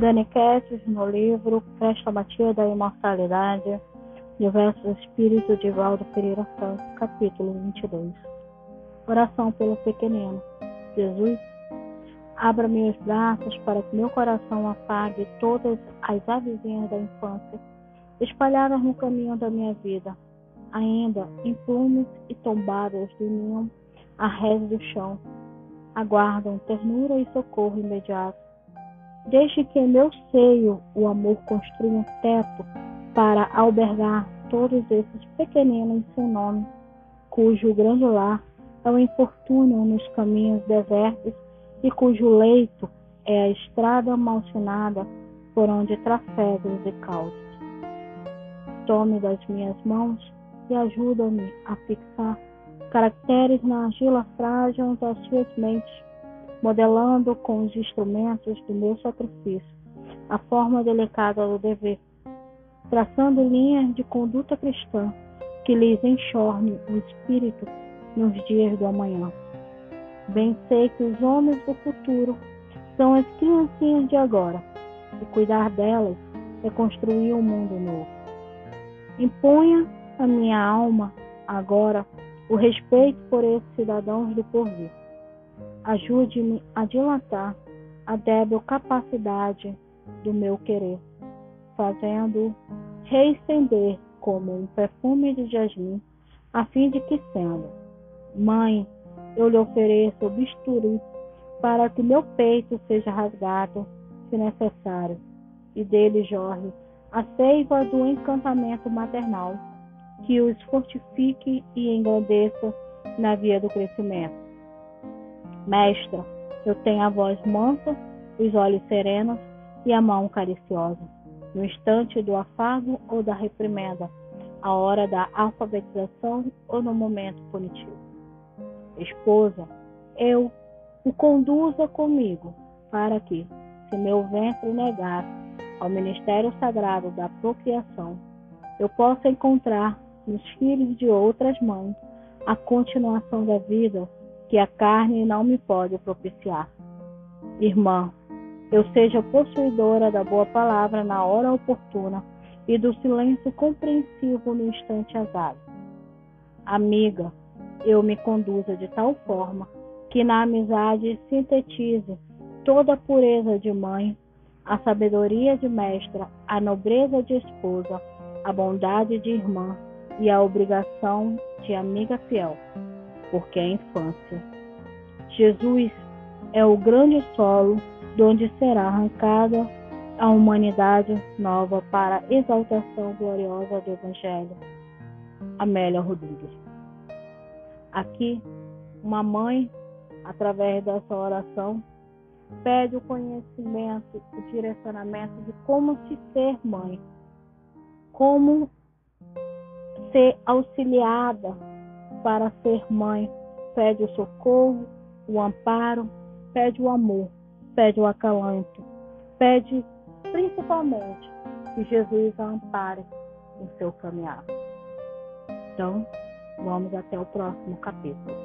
Dani Kesses, no livro Crestomatia da Imortalidade, Diversos Espíritos de Valdo Pereira Santos, capítulo 22. Oração pelo pequenino. Jesus, abra meus braços para que meu coração apague todas as avezinhas da infância, espalhadas no caminho da minha vida, ainda em plumes e tombadas de ninho a rés do chão, aguardam ternura e socorro imediato. Desde que em meu seio o amor construa um teto para albergar todos esses pequeninos sem nome, cujo grande lar é o infortúnio nos caminhos desertos e cujo leito é a estrada malsinada por onde trafegos e causos. Tome das minhas mãos e ajuda-me a fixar caracteres na argila frágil das suas mentes, modelando com os instrumentos do meu sacrifício a forma delicada do dever, traçando linhas de conduta cristã que lhes enxorne o espírito nos dias do amanhã. Bem sei que os homens do futuro são as criancinhas de agora, e cuidar delas é construir um mundo novo. Imponha a minha alma agora o respeito por esses cidadãos do porvir. Ajude-me a dilatar a débil capacidade do meu querer, fazendo reestender como um perfume de jasmim, a fim de que sendo, mãe, eu lhe ofereço o bisturi para que meu peito seja rasgado, se necessário, e dele jorre a seiva do encantamento maternal que os fortifique e engrandeça na via do crescimento. Mestra, eu tenho a voz mansa, os olhos serenos e a mão cariciosa. No instante do afago ou da reprimenda, a hora da alfabetização ou no momento punitivo. Esposa, eu o conduza comigo, para que, se meu ventre negar ao ministério sagrado da procriação, eu possa encontrar nos filhos de outras mães a continuação da vida que a carne não me pode propiciar. Irmã, eu seja possuidora da boa palavra na hora oportuna e do silêncio compreensivo no instante azado. Amiga, eu me conduza de tal forma que na amizade sintetize toda a pureza de mãe, a sabedoria de mestra, a nobreza de esposa, a bondade de irmã e a obrigação de amiga fiel, porque é a infância. Jesus é o grande solo de onde será arrancada a humanidade nova para a exaltação gloriosa do Evangelho. Amélia Rodrigues. Aqui, uma mãe, através dessa oração, pede o conhecimento, o direcionamento de como se ser mãe, como ser auxiliada para ser mãe. Pede o socorro, o amparo, pede o amor, pede o acalanto, pede principalmente que Jesus a ampare no seu caminhar. Então, vamos até o próximo capítulo.